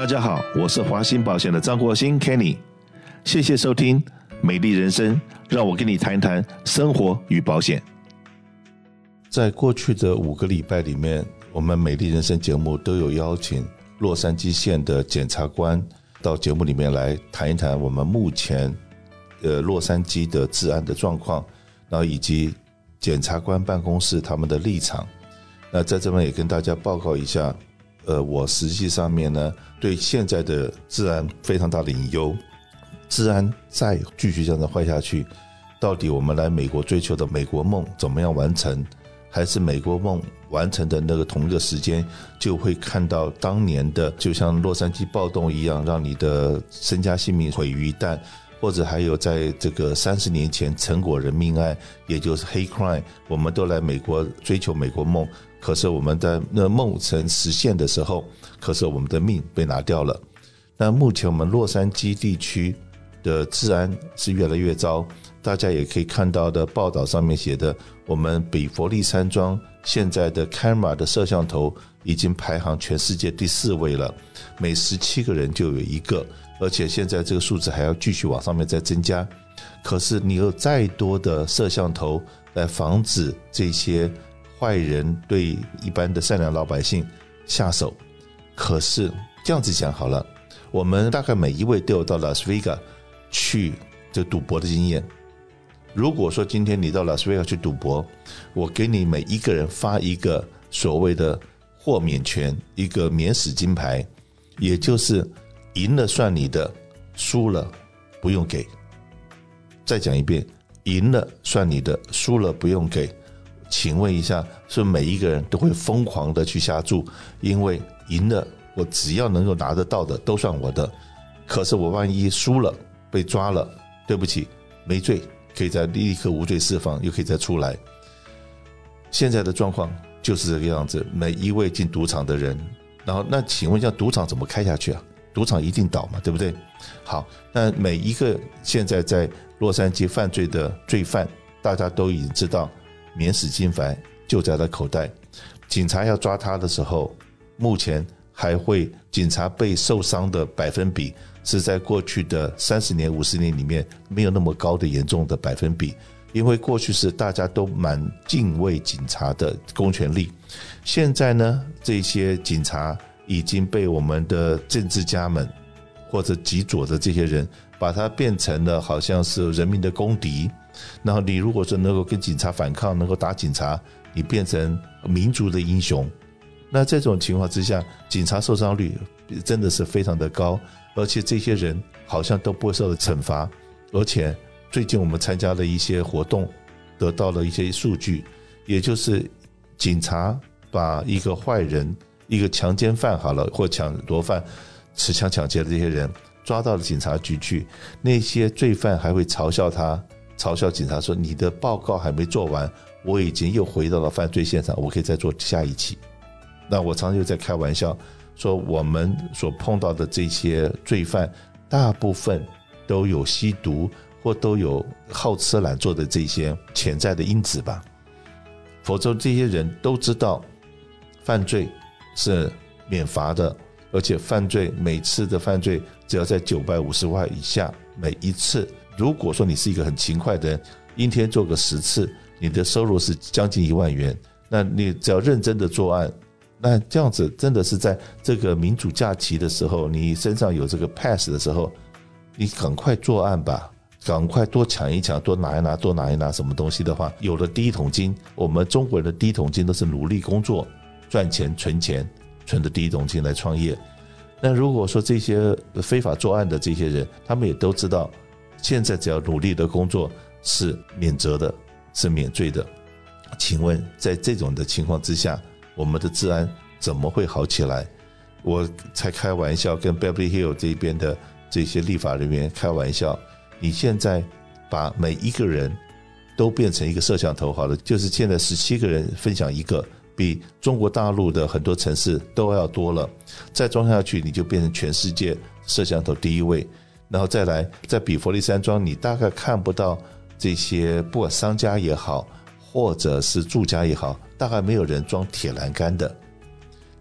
大家好，我是华兴保险的张国兴 Kenny，谢谢收听《美丽人生》，让我跟你谈谈生活与保险。在过去的五个礼拜里面，我们《美丽人生》节目都有邀请洛杉矶县的检察官到节目里面来谈一谈我们目前呃洛杉矶的治安的状况，然后以及检察官办公室他们的立场。那在这边也跟大家报告一下。呃，我实际上面呢，对现在的治安非常大的隐忧。治安再继续这样子坏下去，到底我们来美国追求的美国梦怎么样完成？还是美国梦完成的那个同一个时间，就会看到当年的，就像洛杉矶暴动一样，让你的身家性命毁于一旦？或者还有在这个三十年前成果人命案，也就是黑 crime，我们都来美国追求美国梦。可是我们在那梦成实现的时候，可是我们的命被拿掉了。那目前我们洛杉矶地区的治安是越来越糟，大家也可以看到的报道上面写的，我们比佛利山庄现在的 camera 的摄像头已经排行全世界第四位了，每十七个人就有一个，而且现在这个数字还要继续往上面再增加。可是你有再多的摄像头来防止这些。坏人对一般的善良老百姓下手，可是这样子讲好了，我们大概每一位都有到拉斯维加去这赌博的经验。如果说今天你到拉斯维加去赌博，我给你每一个人发一个所谓的豁免权，一个免死金牌，也就是赢了算你的，输了不用给。再讲一遍，赢了算你的，输了不用给。请问一下，是每一个人都会疯狂的去下注？因为赢了，我只要能够拿得到的都算我的。可是我万一输了，被抓了，对不起，没罪，可以再立刻无罪释放，又可以再出来。现在的状况就是这个样子。每一位进赌场的人，然后那请问一下，赌场怎么开下去啊？赌场一定倒嘛，对不对？好，那每一个现在在洛杉矶犯罪的罪犯，大家都已经知道。免死金牌就在他口袋，警察要抓他的时候，目前还会警察被受伤的百分比是在过去的三十年、五十年里面没有那么高的严重的百分比，因为过去是大家都蛮敬畏警察的公权力，现在呢，这些警察已经被我们的政治家们或者极左的这些人把它变成了好像是人民的公敌。然后你如果说能够跟警察反抗，能够打警察，你变成民族的英雄。那这种情况之下，警察受伤率真的是非常的高，而且这些人好像都不会受到惩罚。而且最近我们参加了一些活动，得到了一些数据，也就是警察把一个坏人、一个强奸犯好了，或抢夺犯、持枪抢劫的这些人抓到了警察局去，那些罪犯还会嘲笑他。嘲笑警察说：“你的报告还没做完，我已经又回到了犯罪现场，我可以再做下一期。”那我常常就在开玩笑说，我们所碰到的这些罪犯，大部分都有吸毒或都有好吃懒做的这些潜在的因子吧。否则，这些人都知道犯罪是免罚的，而且犯罪每次的犯罪只要在九百五十万以下，每一次。如果说你是一个很勤快的人，一天做个十次，你的收入是将近一万元。那你只要认真的作案，那这样子真的是在这个民主假期的时候，你身上有这个 pass 的时候，你赶快作案吧，赶快多抢一抢，多拿一拿，多拿一拿什么东西的话，有了第一桶金。我们中国人的第一桶金都是努力工作、赚钱、存钱，存的第一桶金来创业。那如果说这些非法作案的这些人，他们也都知道。现在只要努力的工作是免责的，是免罪的。请问，在这种的情况之下，我们的治安怎么会好起来？我才开玩笑，跟 Beverly Hill 这边的这些立法人员开玩笑。你现在把每一个人都变成一个摄像头好了，就是现在十七个人分享一个，比中国大陆的很多城市都要多了。再装下去，你就变成全世界摄像头第一位。然后再来，在比佛利山庄，你大概看不到这些，不管商家也好，或者是住家也好，大概没有人装铁栏杆的。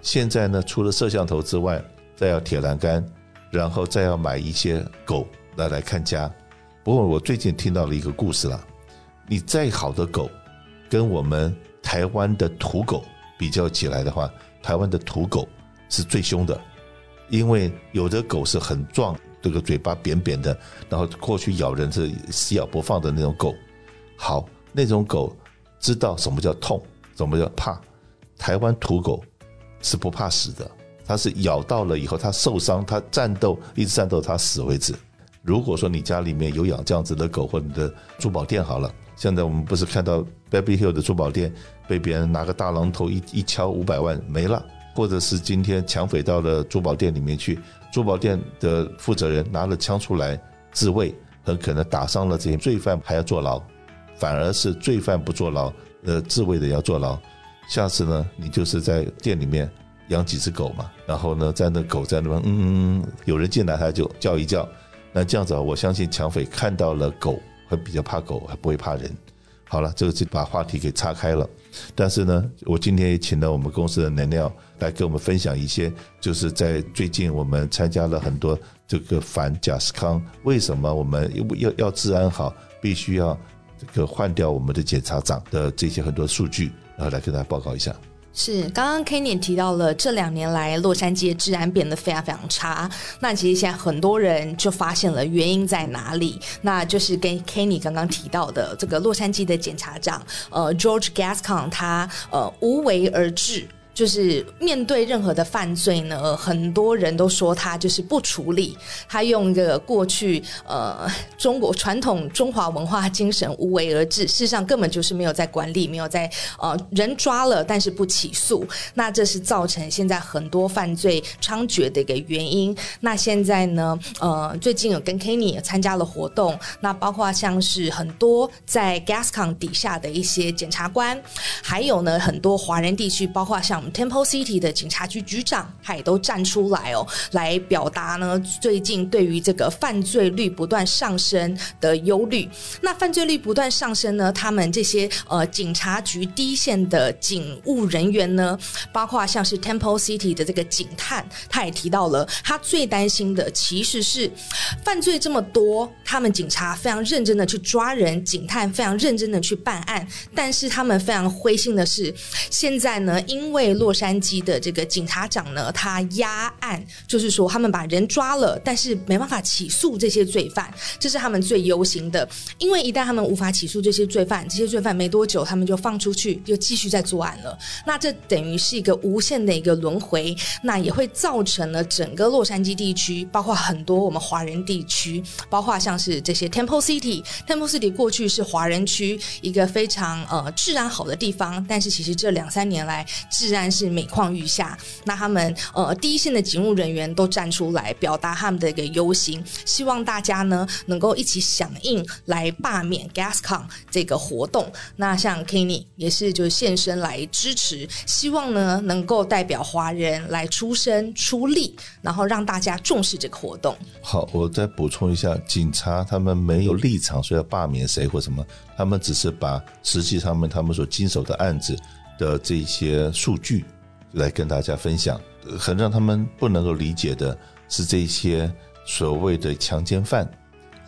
现在呢，除了摄像头之外，再要铁栏杆，然后再要买一些狗来来看家。不过我最近听到了一个故事了，你再好的狗，跟我们台湾的土狗比较起来的话，台湾的土狗是最凶的，因为有的狗是很壮，这个嘴巴扁扁的，然后过去咬人是死咬不放的那种狗。好，那种狗知道什么叫痛，什么叫怕。台湾土狗是不怕死的，它是咬到了以后，它受伤，它战斗，一直战斗它死为止。如果说你家里面有养这样子的狗，或你的珠宝店好了，现在我们不是看到 Baby Hill 的珠宝店被别人拿个大榔头一一敲五百万没了，或者是今天抢匪到了珠宝店里面去，珠宝店的负责人拿了枪出来自卫，很可能打伤了这些罪犯还要坐牢，反而是罪犯不坐牢，呃，自卫的要坐牢。下次呢，你就是在店里面养几只狗嘛，然后呢，在那狗在那边，嗯嗯嗯，有人进来他就叫一叫，那这样子，我相信抢匪看到了狗会比较怕狗，还不会怕人。好了，这个就把话题给岔开了。但是呢，我今天也请了我们公司的能量来跟我们分享一些，就是在最近我们参加了很多这个反贾斯康，为什么我们要要治安好，必须要这个换掉我们的检察长的这些很多数据。然后来跟大家报告一下，是刚刚 Kenny 提到了这两年来洛杉矶治安变得非常非常差。那其实现在很多人就发现了原因在哪里，那就是跟 Kenny 刚刚提到的这个洛杉矶的检察长呃 George Gascon 他呃无为而治。就是面对任何的犯罪呢，很多人都说他就是不处理，他用一个过去呃中国传统中华文化精神无为而治，事实上根本就是没有在管理，没有在呃人抓了但是不起诉，那这是造成现在很多犯罪猖獗的一个原因。那现在呢，呃，最近有跟 Kenny 也参加了活动，那包括像是很多在 Gascon 底下的一些检察官，还有呢很多华人地区，包括像。Temple City 的警察局局长，他也都站出来哦，来表达呢最近对于这个犯罪率不断上升的忧虑。那犯罪率不断上升呢，他们这些呃警察局第一线的警务人员呢，包括像是 Temple City 的这个警探，他也提到了，他最担心的其实是犯罪这么多，他们警察非常认真的去抓人，警探非常认真的去办案，但是他们非常灰心的是，现在呢，因为洛杉矶的这个警察长呢，他压案，就是说他们把人抓了，但是没办法起诉这些罪犯，这是他们最忧心的。因为一旦他们无法起诉这些罪犯，这些罪犯没多久他们就放出去，又继续在作案了。那这等于是一个无限的一个轮回，那也会造成了整个洛杉矶地区，包括很多我们华人地区，包括像是这些 Temple City，Temple City 过去是华人区一个非常呃治安好的地方，但是其实这两三年来治安。但是每况愈下，那他们呃第一线的警务人员都站出来表达他们的一个忧心，希望大家呢能够一起响应来罢免 Gascon 这个活动。那像 Kenny 也是就现身来支持，希望呢能够代表华人来出声出力，然后让大家重视这个活动。好，我再补充一下，警察他们没有立场说要罢免谁或什么，他们只是把实际上面他们所经手的案子。的这些数据来跟大家分享，很让他们不能够理解的是，这些所谓的强奸犯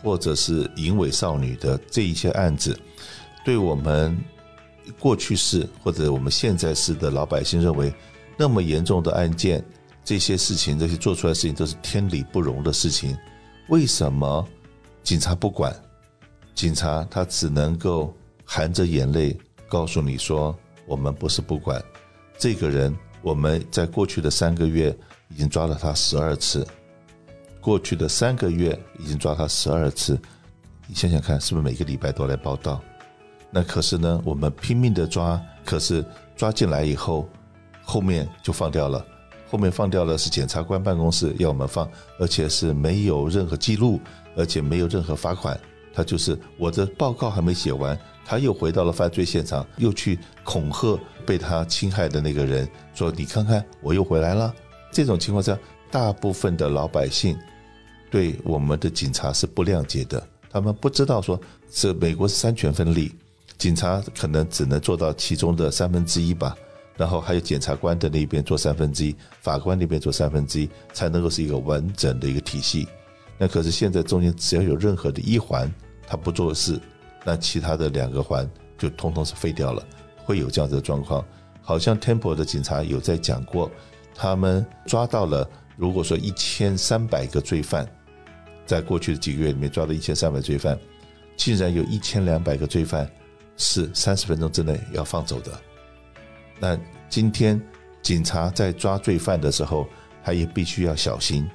或者是淫猥少女的这一些案子，对我们过去式或者我们现在式的老百姓认为那么严重的案件，这些事情这些做出来事情都是天理不容的事情，为什么警察不管？警察他只能够含着眼泪告诉你说。我们不是不管。这个人，我们在过去的三个月已经抓了他十二次，过去的三个月已经抓他十二次，你想想看，是不是每个礼拜都来报道？那可是呢，我们拼命的抓，可是抓进来以后，后面就放掉了，后面放掉了是检察官办公室要我们放，而且是没有任何记录，而且没有任何罚款，他就是我的报告还没写完。他又回到了犯罪现场，又去恐吓被他侵害的那个人，说：“你看看，我又回来了。”这种情况下，大部分的老百姓对我们的警察是不谅解的。他们不知道说，这美国是三权分立，警察可能只能做到其中的三分之一吧。然后还有检察官的那边做三分之一，法官那边做三分之一，才能够是一个完整的一个体系。那可是现在中间只要有任何的一环他不做事，那其他的两个环就通通是废掉了，会有这样子的状况。好像 Temple 的警察有在讲过，他们抓到了，如果说一千三百个罪犯，在过去的几个月里面抓了一千三百罪犯，竟然有一千两百个罪犯是三十分钟之内要放走的。那今天警察在抓罪犯的时候，他也必须要小心。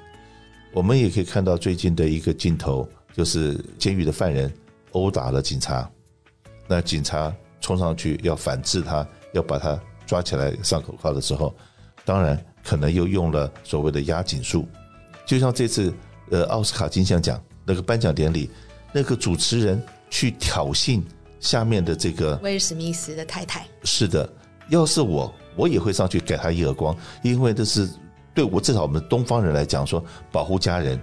我们也可以看到最近的一个镜头，就是监狱的犯人殴打了警察，那警察冲上去要反制他，要把他抓起来上口铐的时候，当然可能又用了所谓的压紧术。就像这次呃奥斯卡金像奖那个颁奖典礼，那个主持人去挑衅下面的这个威尔史密斯的太太。是的，要是我，我也会上去给他一耳光，因为这是。对我至少我们东方人来讲，说保护家人，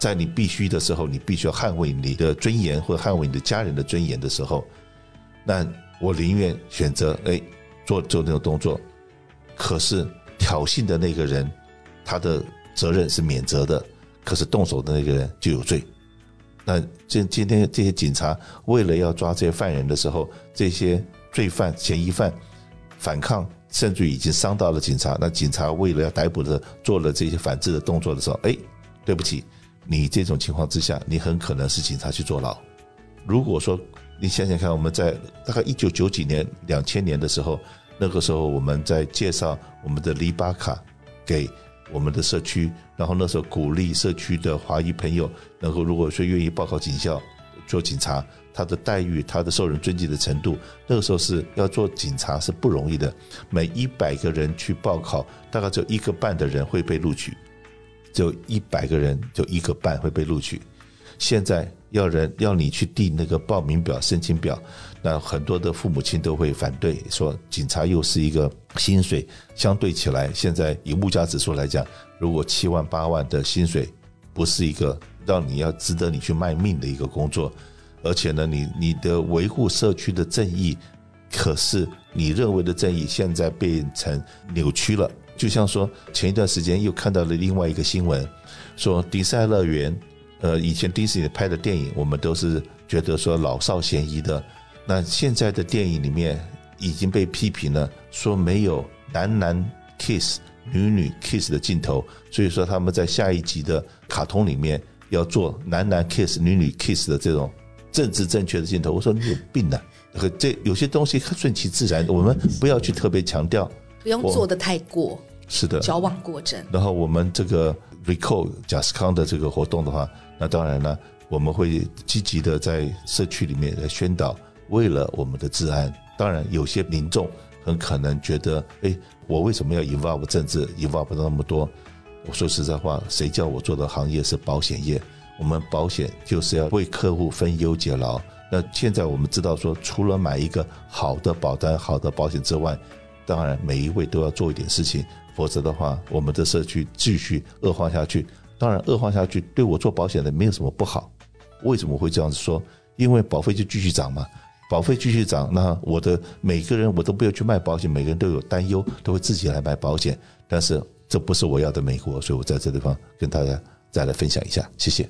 在你必须的时候，你必须要捍卫你的尊严，或捍卫你的家人的尊严的时候，那我宁愿选择哎做做那种动作。可是挑衅的那个人，他的责任是免责的，可是动手的那个人就有罪。那今今天这些警察为了要抓这些犯人的时候，这些罪犯嫌疑犯反抗。甚至已经伤到了警察，那警察为了要逮捕的做了这些反制的动作的时候，哎，对不起，你这种情况之下，你很可能是警察去坐牢。如果说你想想看，我们在大概一九九几年、两千年的时候，那个时候我们在介绍我们的黎巴卡给我们的社区，然后那时候鼓励社区的华裔朋友，然后如果说愿意报考警校做警察。他的待遇，他的受人尊敬的程度，那个时候是要做警察是不容易的。每一百个人去报考，大概只有一个半的人会被录取，只有一百个人就一个半会被录取。现在要人要你去递那个报名表、申请表，那很多的父母亲都会反对，说警察又是一个薪水相对起来，现在以物价指数来讲，如果七万八万的薪水，不是一个让你要值得你去卖命的一个工作。而且呢，你你的维护社区的正义，可是你认为的正义现在变成扭曲了。就像说，前一段时间又看到了另外一个新闻，说迪赛乐园，呃，以前迪士尼拍的电影，我们都是觉得说老少咸宜的。那现在的电影里面已经被批评了，说没有男男 kiss、女女 kiss 的镜头，所以说他们在下一集的卡通里面要做男男 kiss、女女 kiss 的这种。政治正确的镜头，我说你有病呢。和这有些东西顺其自然，我们不要去特别强调，不用做的太过，是的，矫枉过正。然后我们这个 recall 贾斯康的这个活动的话，那当然呢，我们会积极的在社区里面来宣导，为了我们的治安。当然，有些民众很可能觉得，哎，我为什么要 involve 政治，involve 那么多？我说实在话，谁叫我做的行业是保险业？我们保险就是要为客户分忧解劳。那现在我们知道说，除了买一个好的保单、好的保险之外，当然每一位都要做一点事情，否则的话，我们的社区继续恶化下去。当然，恶化下去对我做保险的没有什么不好。为什么会这样子说？因为保费就继续涨嘛，保费继续涨，那我的每个人我都不要去卖保险，每个人都有担忧，都会自己来买保险。但是这不是我要的美国，所以我在这地方跟大家再来分享一下，谢谢。